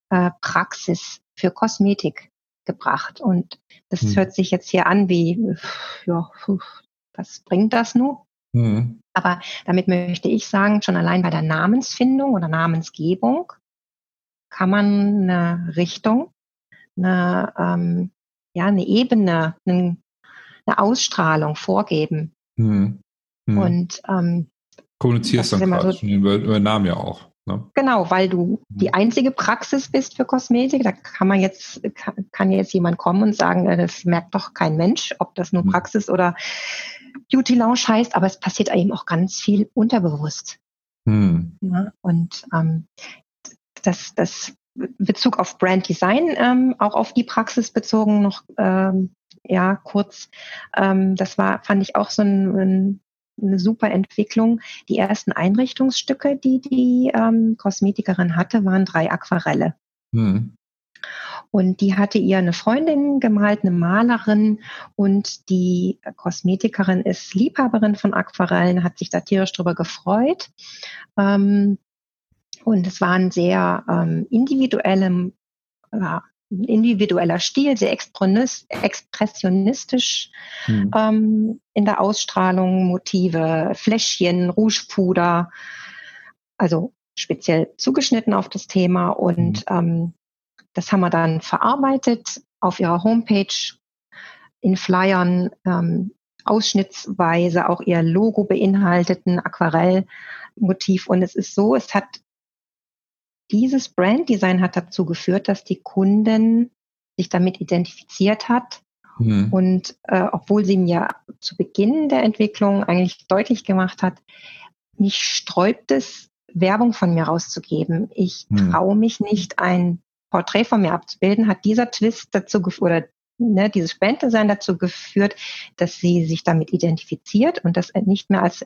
äh, Praxis für Kosmetik gebracht. Und das hm. hört sich jetzt hier an wie, ja, was bringt das nun? Hm. Aber damit möchte ich sagen, schon allein bei der Namensfindung oder Namensgebung kann man eine Richtung, eine, ähm, ja, eine Ebene, eine, eine Ausstrahlung vorgeben. Hm. Hm. Und ähm, kommunizierst dann quasi so, über, über Namen ja auch. Ne? Genau, weil du die hm. einzige Praxis bist für Kosmetik. Da kann man jetzt, kann jetzt jemand kommen und sagen, äh, das merkt doch kein Mensch, ob das nur hm. Praxis oder Beauty Lounge heißt, aber es passiert eben auch ganz viel unterbewusst. Hm. Ja, und ähm, das, das Bezug auf Brand Design, ähm, auch auf die Praxis bezogen noch ähm, ja kurz. Ähm, das war fand ich auch so ein, ein, eine super Entwicklung. Die ersten Einrichtungsstücke, die die ähm, Kosmetikerin hatte, waren drei Aquarelle. Hm. Und die hatte ihr eine Freundin gemalt, eine Malerin und die Kosmetikerin ist Liebhaberin von Aquarellen, hat sich da tierisch drüber gefreut. Ähm, und es war ein sehr ähm, individuellem, ja, individueller Stil, sehr expressionistisch mhm. ähm, in der Ausstrahlung, Motive, Fläschchen, Rougepuder, also speziell zugeschnitten auf das Thema. Und mhm. ähm, das haben wir dann verarbeitet auf ihrer Homepage in Flyern, ähm, ausschnittsweise auch ihr Logo beinhalteten Aquarellmotiv. Und es ist so, es hat dieses Branddesign hat dazu geführt, dass die Kunden sich damit identifiziert hat. Mhm. Und äh, obwohl sie mir zu Beginn der Entwicklung eigentlich deutlich gemacht hat, mich sträubt es, Werbung von mir rauszugeben. Ich mhm. traue mich nicht, ein Porträt von mir abzubilden, hat dieser Twist dazu geführt, oder ne, dieses Branddesign dazu geführt, dass sie sich damit identifiziert und das nicht mehr als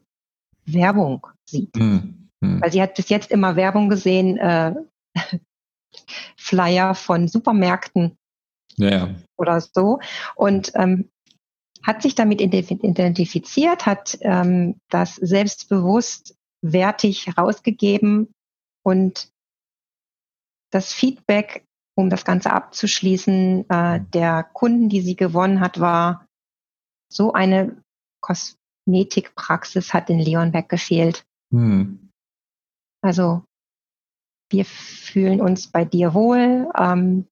Werbung sieht. Mhm. Hm. Weil sie hat bis jetzt immer Werbung gesehen, äh, Flyer von Supermärkten ja. oder so. Und ähm, hat sich damit identifiziert, hat ähm, das selbstbewusst wertig herausgegeben und das Feedback, um das Ganze abzuschließen, äh, hm. der Kunden, die sie gewonnen hat, war so eine Kosmetikpraxis hat in Leonberg gefehlt. Hm. Also wir fühlen uns bei dir wohl ähm,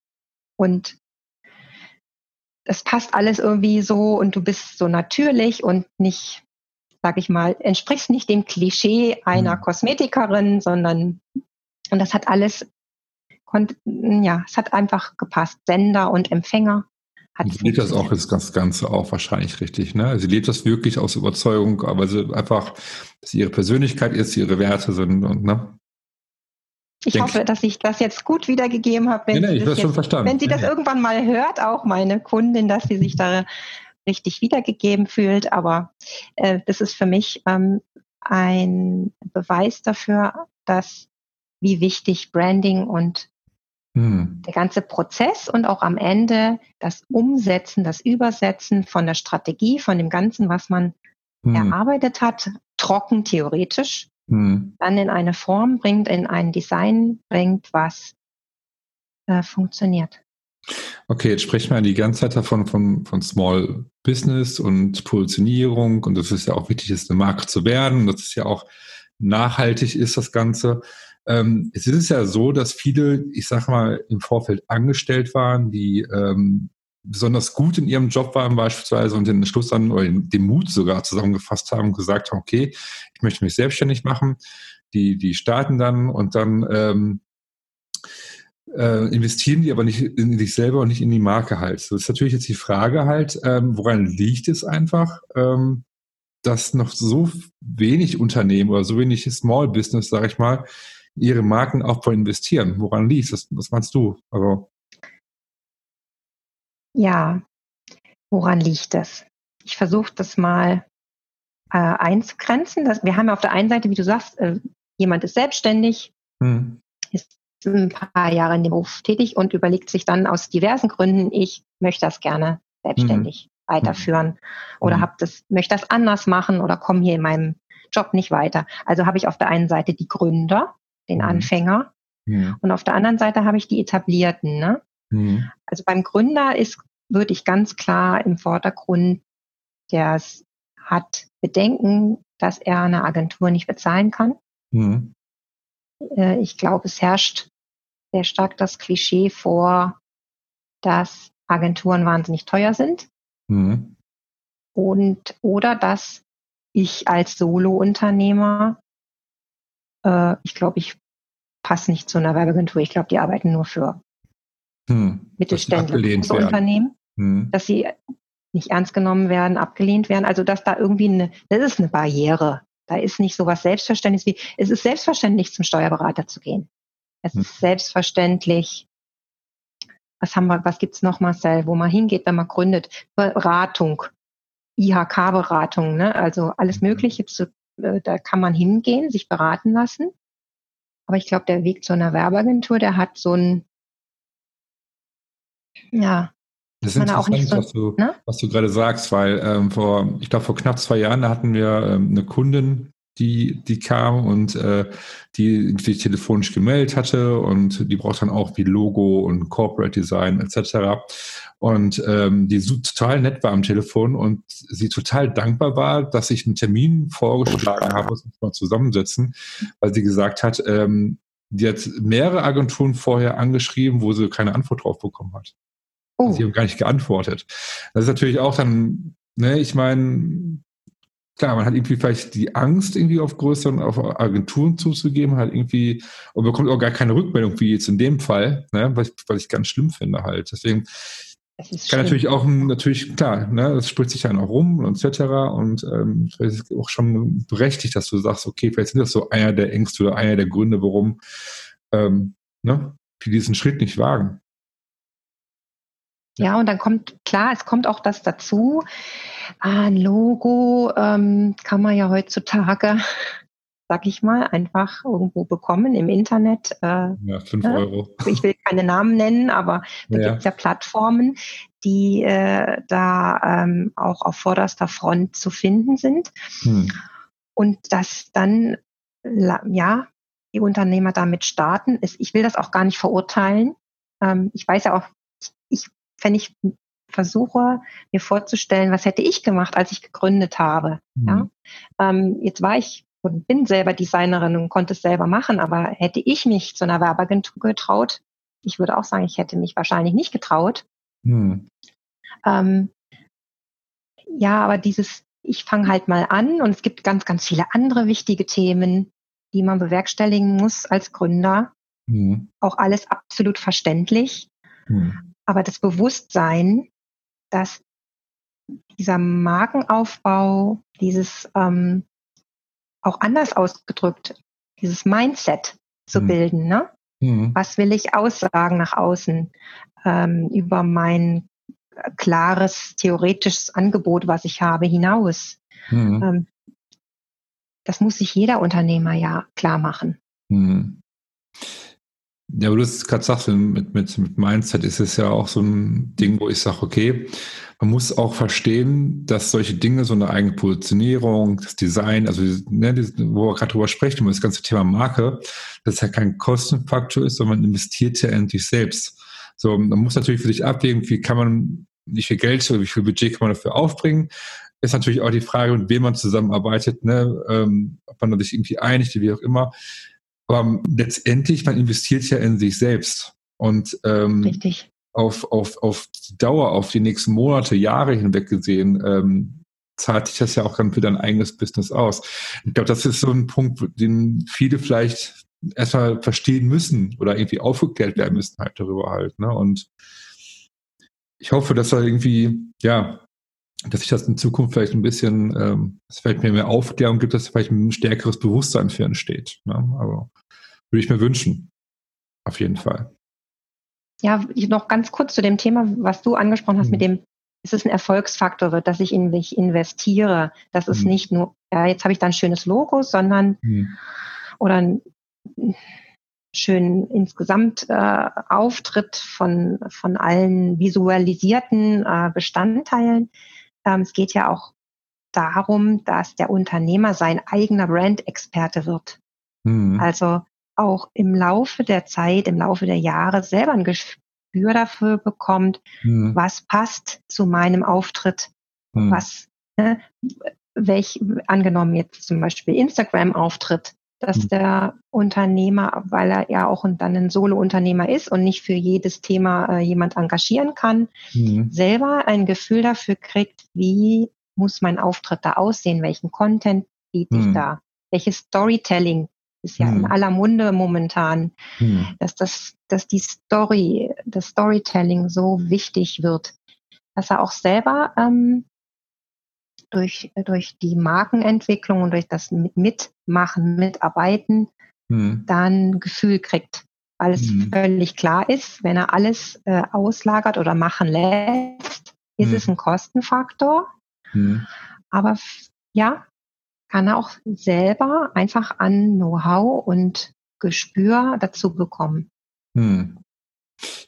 und es passt alles irgendwie so und du bist so natürlich und nicht, sag ich mal, entsprichst nicht dem Klischee einer mhm. Kosmetikerin, sondern und das hat alles, ja, es hat einfach gepasst. Sender und Empfänger. Sie lebt das auch das Ganze auch wahrscheinlich richtig, ne? Sie lebt das wirklich aus Überzeugung, aber sie einfach, dass ihre Persönlichkeit ist, ihre Werte sind und ne? Ich Denk. hoffe, dass ich das jetzt gut wiedergegeben habe. Wenn, nee, nee, das jetzt, wenn sie das ja. irgendwann mal hört, auch meine Kundin, dass sie sich da richtig wiedergegeben fühlt. Aber äh, das ist für mich ähm, ein Beweis dafür, dass wie wichtig Branding und hm. der ganze Prozess und auch am Ende das Umsetzen, das Übersetzen von der Strategie, von dem Ganzen, was man hm. erarbeitet hat, trocken theoretisch, hm. dann in eine Form bringt, in ein Design bringt, was äh, funktioniert. Okay, jetzt sprechen wir die ganze Zeit davon von, von Small Business und Positionierung und das ist ja auch wichtig, ist eine Marke zu werden. Das ist ja auch nachhaltig ist das Ganze. Ähm, es ist ja so, dass viele, ich sag mal, im Vorfeld angestellt waren, die ähm, besonders gut in ihrem Job waren beispielsweise und den Schluss dann oder den Mut sogar zusammengefasst haben und gesagt haben, okay, ich möchte mich selbstständig machen. Die, die starten dann und dann ähm, äh, investieren die aber nicht in sich selber und nicht in die Marke halt. So ist natürlich jetzt die Frage halt, ähm, woran liegt es einfach, ähm, dass noch so wenig Unternehmen oder so wenig Small Business, sage ich mal, ihre Markenaufbau investieren. Woran liegt es? Was meinst du? Also ja, woran liegt es? Ich versuche das mal äh, einzugrenzen. Das, wir haben auf der einen Seite, wie du sagst, äh, jemand ist selbstständig, hm. ist ein paar Jahre in dem Beruf tätig und überlegt sich dann aus diversen Gründen, ich möchte das gerne selbstständig hm. weiterführen oder hm. hab das, möchte das anders machen oder komme hier in meinem Job nicht weiter. Also habe ich auf der einen Seite die Gründer, den hm. Anfänger, hm. und auf der anderen Seite habe ich die Etablierten. Ne? Hm. Also beim Gründer ist, würde ich ganz klar im Vordergrund, der hat Bedenken, dass er eine Agentur nicht bezahlen kann. Mhm. Ich glaube, es herrscht sehr stark das Klischee vor, dass Agenturen wahnsinnig teuer sind. Mhm. Und oder dass ich als Solo-Unternehmer, äh, ich glaube, ich passe nicht zu einer Werbeagentur. Ich glaube, die arbeiten nur für hm, mittelständische Unternehmen, hm. dass sie nicht ernst genommen werden, abgelehnt werden. Also dass da irgendwie eine, das ist eine Barriere. Da ist nicht so was Selbstverständliches wie, es ist selbstverständlich, zum Steuerberater zu gehen. Es hm. ist selbstverständlich, was haben wir, was gibt's noch, Marcel, wo man hingeht, wenn man gründet? Beratung, IHK-Beratung, ne? also alles mhm. Mögliche, zu, äh, da kann man hingehen, sich beraten lassen. Aber ich glaube, der Weg zu einer Werbeagentur, der hat so ein, ja, das ist interessant, so, was, du, ne? was du gerade sagst, weil ähm, vor, ich glaube, vor knapp zwei Jahren, hatten wir ähm, eine Kundin, die, die kam und äh, die sich telefonisch gemeldet hatte und die braucht dann auch wie Logo und Corporate Design etc. Und ähm, die total nett war am Telefon und sie total dankbar war, dass ich einen Termin vorgeschlagen habe, dass wir uns mal zusammensetzen, weil sie gesagt hat, ähm, die hat mehrere Agenturen vorher angeschrieben, wo sie keine Antwort drauf bekommen hat. Oh. Sie haben gar nicht geantwortet. Das ist natürlich auch dann, ne, ich meine, klar, man hat irgendwie vielleicht die Angst, irgendwie auf größeren, auf Agenturen zuzugeben, hat irgendwie, und bekommt auch gar keine Rückmeldung, wie jetzt in dem Fall, ne, was, was ich ganz schlimm finde halt. Deswegen kann schlimm. natürlich auch, natürlich, klar, ne, das spricht sich dann auch rum und etc. Und ähm, vielleicht ist auch schon berechtigt, dass du sagst, okay, vielleicht sind das so einer der Ängste oder einer der Gründe, warum ähm, ne, die diesen Schritt nicht wagen. Ja, und dann kommt, klar, es kommt auch das dazu. Ah, ein Logo ähm, kann man ja heutzutage, sag ich mal, einfach irgendwo bekommen im Internet. Äh, ja, fünf ne? Euro. Ich will keine Namen nennen, aber da ja. gibt es ja Plattformen, die äh, da ähm, auch auf vorderster Front zu finden sind. Hm. Und dass dann, ja, die Unternehmer damit starten. Ich will das auch gar nicht verurteilen. Ähm, ich weiß ja auch, wenn ich versuche, mir vorzustellen, was hätte ich gemacht, als ich gegründet habe. Mhm. Ja? Ähm, jetzt war ich und bin selber Designerin und konnte es selber machen, aber hätte ich mich zu einer Werbeagentur getraut, ich würde auch sagen, ich hätte mich wahrscheinlich nicht getraut. Mhm. Ähm, ja, aber dieses, ich fange halt mal an und es gibt ganz, ganz viele andere wichtige Themen, die man bewerkstelligen muss als Gründer. Mhm. Auch alles absolut verständlich. Mhm. Aber das Bewusstsein, dass dieser Markenaufbau, dieses ähm, auch anders ausgedrückt, dieses Mindset zu mhm. bilden, ne? Mhm. Was will ich aussagen nach außen ähm, über mein klares theoretisches Angebot, was ich habe, hinaus? Mhm. Ähm, das muss sich jeder Unternehmer ja klar machen. Ja, aber du es gerade sagst, mit, mit, mit Mindset ist es ja auch so ein Ding, wo ich sage, okay, man muss auch verstehen, dass solche Dinge, so eine eigene Positionierung, das Design, also ne, wo wir gerade drüber sprechen, das ganze Thema Marke, das ja kein Kostenfaktor ist, sondern man investiert ja in sich selbst. So, man muss natürlich für sich abwägen, wie kann man, wie viel Geld oder wie viel Budget kann man dafür aufbringen. Ist natürlich auch die Frage, mit wem man zusammenarbeitet, ne, ähm, ob man sich irgendwie einigt, wie auch immer. Aber letztendlich, man investiert ja in sich selbst. Und ähm, Richtig. Auf, auf, auf die Dauer, auf die nächsten Monate, Jahre hinweg gesehen, ähm, zahlt sich das ja auch dann für dein eigenes Business aus. Ich glaube, das ist so ein Punkt, den viele vielleicht erstmal verstehen müssen oder irgendwie aufgeklärt werden müssen halt darüber halt. Ne? Und ich hoffe, dass da irgendwie, ja, dass sich das in Zukunft vielleicht ein bisschen, ähm, dass vielleicht mehr, mehr Aufklärung gibt, dass vielleicht ein stärkeres Bewusstsein für entsteht. Ne? Aber würde ich mir wünschen. Auf jeden Fall. Ja, noch ganz kurz zu dem Thema, was du angesprochen hast mhm. mit dem, ist es ein Erfolgsfaktor dass ich in mich investiere. Das ist mhm. nicht nur, ja, jetzt habe ich da ein schönes Logo, sondern mhm. oder ein schönen insgesamt äh, Auftritt von, von allen visualisierten äh, Bestandteilen. Ähm, es geht ja auch darum, dass der Unternehmer sein eigener Brand-Experte wird. Mhm. Also auch im Laufe der Zeit, im Laufe der Jahre selber ein Gespür dafür bekommt, mhm. was passt zu meinem Auftritt, mhm. was, ne, welch, angenommen jetzt zum Beispiel Instagram-Auftritt, dass mhm. der Unternehmer, weil er ja auch dann ein Solo-Unternehmer ist und nicht für jedes Thema äh, jemand engagieren kann, mhm. selber ein Gefühl dafür kriegt, wie muss mein Auftritt da aussehen, welchen Content biete ich mhm. da, welches Storytelling ist ja in aller Munde momentan, dass das, dass die Story, das Storytelling so wichtig wird, dass er auch selber ähm, durch, durch die Markenentwicklung und durch das Mitmachen, Mitarbeiten hm. dann Gefühl kriegt. Weil es hm. völlig klar ist, wenn er alles äh, auslagert oder machen lässt, ist hm. es ein Kostenfaktor. Hm. Aber ja, kann er auch selber einfach an Know-how und Gespür dazu bekommen. Hm.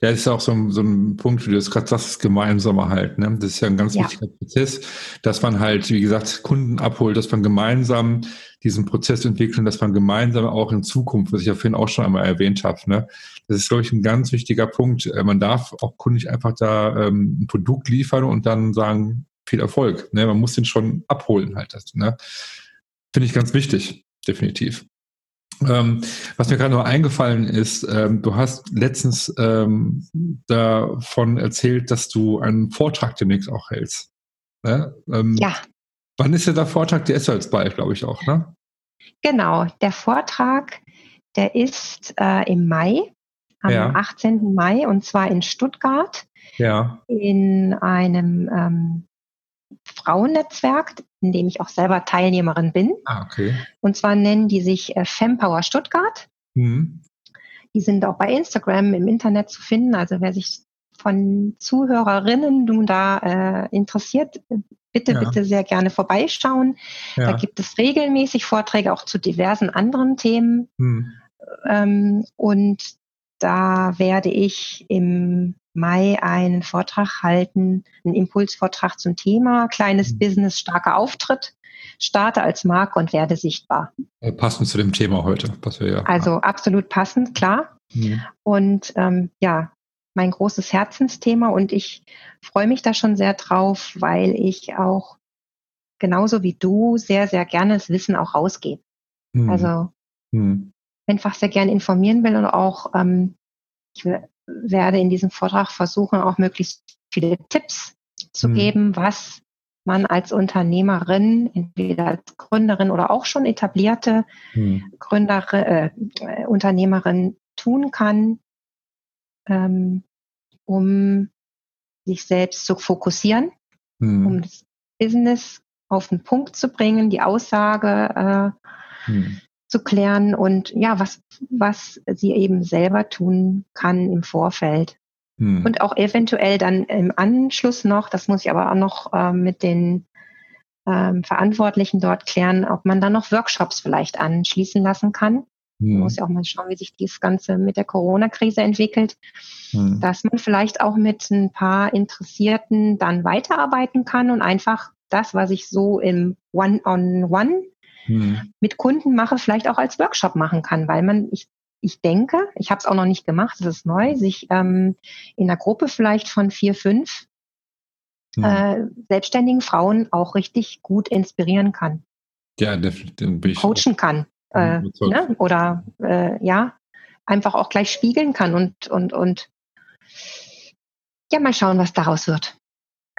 Ja, das ist auch so ein, so ein Punkt, wie du es gerade sagst, das Gemeinsame halt. Ne? Das ist ja ein ganz ja. wichtiger Prozess, dass man halt, wie gesagt, Kunden abholt, dass man gemeinsam diesen Prozess entwickelt dass man gemeinsam auch in Zukunft, was ich ja vorhin auch schon einmal erwähnt habe, ne? das ist, glaube ich, ein ganz wichtiger Punkt. Äh, man darf auch Kunden nicht einfach da ähm, ein Produkt liefern und dann sagen, viel Erfolg. Ne? Man muss den schon abholen halt. Das, ne? Finde ich ganz wichtig, definitiv. Ähm, was mir gerade noch eingefallen ist, ähm, du hast letztens ähm, davon erzählt, dass du einen Vortrag demnächst auch hältst. Ne? Ähm, ja. Wann ist ja der Vortrag? Der ist ja jetzt bald, glaube ich auch, ne? Genau, der Vortrag, der ist äh, im Mai, am ja. 18. Mai, und zwar in Stuttgart. Ja. In einem ähm, Frauennetzwerk, in dem ich auch selber Teilnehmerin bin. Ah, okay. Und zwar nennen die sich äh, Fempower Stuttgart. Mhm. Die sind auch bei Instagram im Internet zu finden. Also wer sich von Zuhörerinnen nun da äh, interessiert, bitte, ja. bitte sehr gerne vorbeischauen. Ja. Da gibt es regelmäßig Vorträge auch zu diversen anderen Themen. Mhm. Ähm, und da werde ich im Mai einen Vortrag halten, einen Impulsvortrag zum Thema kleines mhm. Business, starker Auftritt. Starte als Marke und werde sichtbar. Äh, passend zu dem Thema heute, was wir ja. Also absolut passend, klar. Mhm. Und ähm, ja, mein großes Herzensthema und ich freue mich da schon sehr drauf, weil ich auch genauso wie du sehr, sehr gerne das Wissen auch rausgebe. Mhm. Also mhm. einfach sehr gerne informieren will und auch ähm, ich werde in diesem Vortrag versuchen, auch möglichst viele Tipps zu mhm. geben, was man als Unternehmerin, entweder als Gründerin oder auch schon etablierte mhm. Gründerin, äh, Unternehmerin tun kann, ähm, um sich selbst zu fokussieren, mhm. um das Business auf den Punkt zu bringen, die Aussage äh, mhm zu klären und ja, was, was sie eben selber tun kann im Vorfeld. Hm. Und auch eventuell dann im Anschluss noch, das muss ich aber auch noch äh, mit den ähm, Verantwortlichen dort klären, ob man dann noch Workshops vielleicht anschließen lassen kann. Hm. Man muss ja auch mal schauen, wie sich das Ganze mit der Corona-Krise entwickelt, hm. dass man vielleicht auch mit ein paar Interessierten dann weiterarbeiten kann und einfach das, was ich so im One-on-One -on -One hm. mit Kunden mache, vielleicht auch als Workshop machen kann, weil man, ich, ich denke, ich habe es auch noch nicht gemacht, das ist neu, sich ähm, in einer Gruppe vielleicht von vier, fünf hm. äh, selbstständigen Frauen auch richtig gut inspirieren kann. Ja, definitiv. Coachen kann. Äh, ne? Oder äh, ja, einfach auch gleich spiegeln kann und, und, und ja, mal schauen, was daraus wird.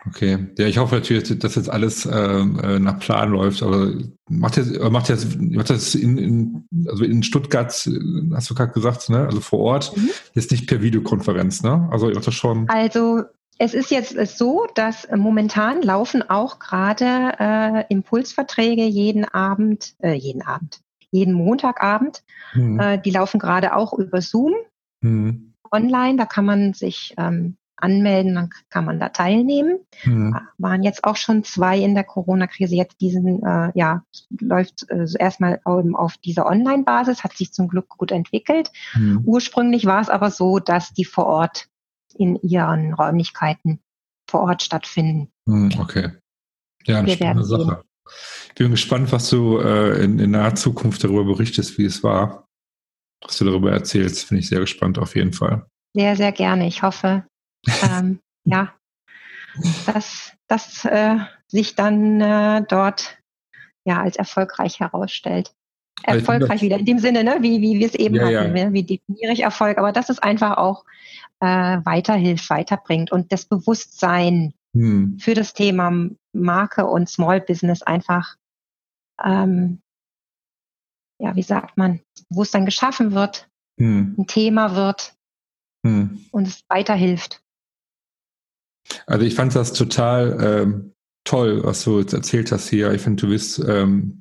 Okay, ja, ich hoffe natürlich, dass jetzt alles ähm, äh, nach Plan läuft, aber macht jetzt, macht jetzt, macht das in, in, also in Stuttgart, hast du gerade gesagt, ne? Also vor Ort, mhm. jetzt nicht per Videokonferenz, ne? Also ihr macht das schon. Also es ist jetzt so, dass momentan laufen auch gerade äh, Impulsverträge jeden Abend, äh, jeden Abend, jeden Montagabend. Mhm. Äh, die laufen gerade auch über Zoom mhm. online. Da kann man sich ähm, anmelden, dann kann man da teilnehmen. Mhm. Waren jetzt auch schon zwei in der Corona-Krise. Jetzt diesen, äh, ja, läuft äh, erstmal auf dieser Online-Basis, hat sich zum Glück gut entwickelt. Mhm. Ursprünglich war es aber so, dass die vor Ort in ihren Räumlichkeiten vor Ort stattfinden. Mhm, okay. Ja, eine Wir spannende Sache. Sehen. Ich bin gespannt, was du äh, in, in naher Zukunft darüber berichtest, wie es war. Was du darüber erzählst, finde ich sehr gespannt auf jeden Fall. Sehr, sehr gerne. Ich hoffe, ähm, ja, dass das äh, sich dann äh, dort ja als erfolgreich herausstellt. Erfolgreich wieder in dem Sinne, ne, wie, wie wir es eben ja, hatten, ja. Ne, wie definiere ich Erfolg, aber dass es einfach auch äh, weiterhilft, weiterbringt und das Bewusstsein hm. für das Thema Marke und Small Business einfach, ähm, ja, wie sagt man, Bewusstsein geschaffen wird, hm. ein Thema wird hm. und es weiterhilft. Also ich fand das total ähm, toll, was du jetzt erzählt hast hier. Ich finde, du bist ähm,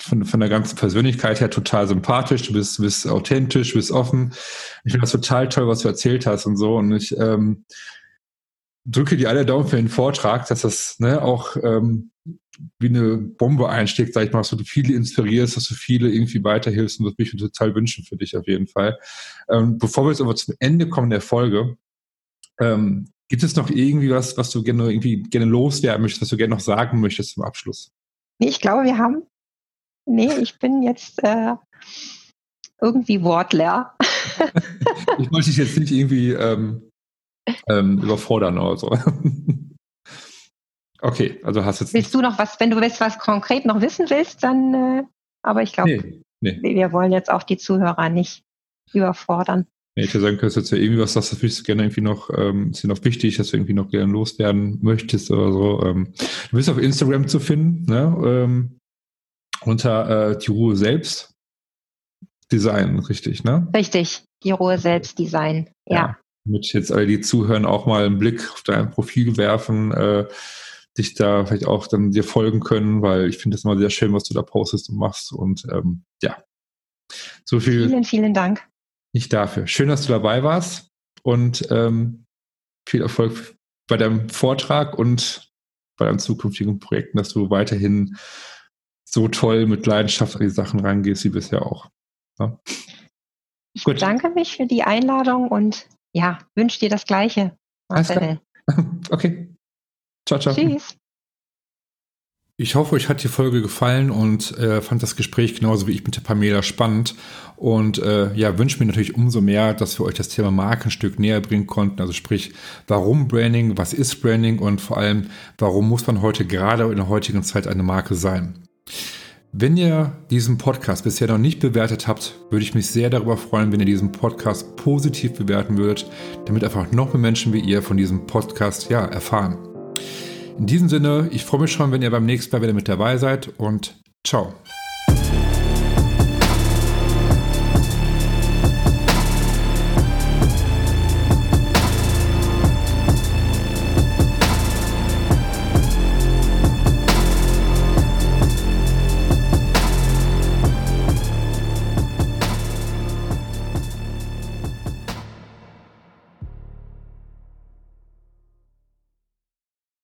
von, von der ganzen Persönlichkeit her total sympathisch, du bist, bist authentisch, du bist offen. Ich finde das total toll, was du erzählt hast und so. Und ich ähm, drücke dir alle Daumen für den Vortrag, dass das ne, auch ähm, wie eine Bombe einsteckt, sag ich mal, dass du viele inspirierst, dass du viele irgendwie weiterhilfst und das würde ich mir total wünschen für dich auf jeden Fall. Ähm, bevor wir jetzt aber zum Ende kommen der Folge, ähm, Gibt es noch irgendwie was, was du gerne irgendwie gerne loswerden möchtest, was du gerne noch sagen möchtest zum Abschluss? Nee, ich glaube, wir haben. Nee, ich bin jetzt äh, irgendwie wortleer. ich wollte dich jetzt nicht irgendwie ähm, ähm, überfordern oder so. okay, also hast jetzt. Willst du noch was, wenn du willst, was konkret noch wissen willst, dann. Äh, aber ich glaube, nee, nee. wir wollen jetzt auch die Zuhörer nicht überfordern. Ja, ich würde sagen, könntest du jetzt ja irgendwie was, das du gerne irgendwie noch, ähm, ist dir noch wichtig, dass du irgendwie noch gerne loswerden möchtest oder so. Ähm, du bist auf Instagram zu finden, ne? Ähm, unter äh, die Ruhe selbst. Design, richtig, ne? Richtig, die Ruhe selbst Design, ja. ja. Damit jetzt alle, die zuhören, auch mal einen Blick auf dein Profil werfen, äh, dich da vielleicht auch dann dir folgen können, weil ich finde das immer sehr schön, was du da postest und machst. Und ähm, ja, so viel. Vielen, vielen Dank. Nicht dafür. Schön, dass du dabei warst und ähm, viel Erfolg bei deinem Vortrag und bei deinen zukünftigen Projekten, dass du weiterhin so toll mit Leidenschaft an die Sachen rangehst wie bisher auch. Ja. Ich Gut. bedanke mich für die Einladung und ja, wünsche dir das Gleiche. Marcel. Okay. Ciao, ciao. Tschüss. Ich hoffe, euch hat die Folge gefallen und äh, fand das Gespräch genauso wie ich mit der Pamela spannend. Und äh, ja, wünsche mir natürlich umso mehr, dass wir euch das Thema Markenstück näher bringen konnten. Also sprich, warum Branding, was ist Branding und vor allem, warum muss man heute gerade in der heutigen Zeit eine Marke sein? Wenn ihr diesen Podcast bisher noch nicht bewertet habt, würde ich mich sehr darüber freuen, wenn ihr diesen Podcast positiv bewerten würdet, damit einfach noch mehr Menschen wie ihr von diesem Podcast ja erfahren. In diesem Sinne, ich freue mich schon, wenn ihr beim nächsten Mal wieder mit dabei seid und ciao.